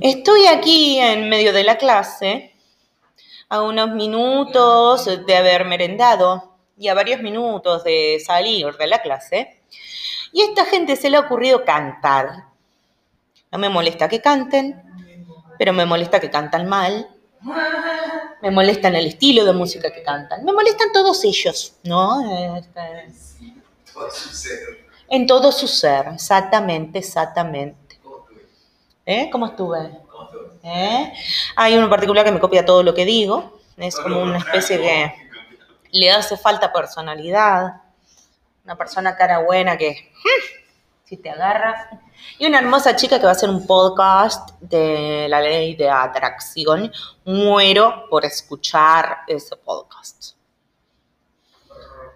Estoy aquí en medio de la clase, a unos minutos de haber merendado y a varios minutos de salir de la clase, y a esta gente se le ha ocurrido cantar. No me molesta que canten, pero me molesta que cantan mal. Me molestan el estilo de música que cantan. Me molestan todos ellos, ¿no? En todo su ser, exactamente, exactamente. ¿Eh? ¿Cómo estuve? ¿Eh? Hay uno en particular que me copia todo lo que digo. Es como una especie que le hace falta personalidad. Una persona cara buena que hmm, si te agarra. Y una hermosa chica que va a hacer un podcast de la ley de atracción. Muero por escuchar ese podcast.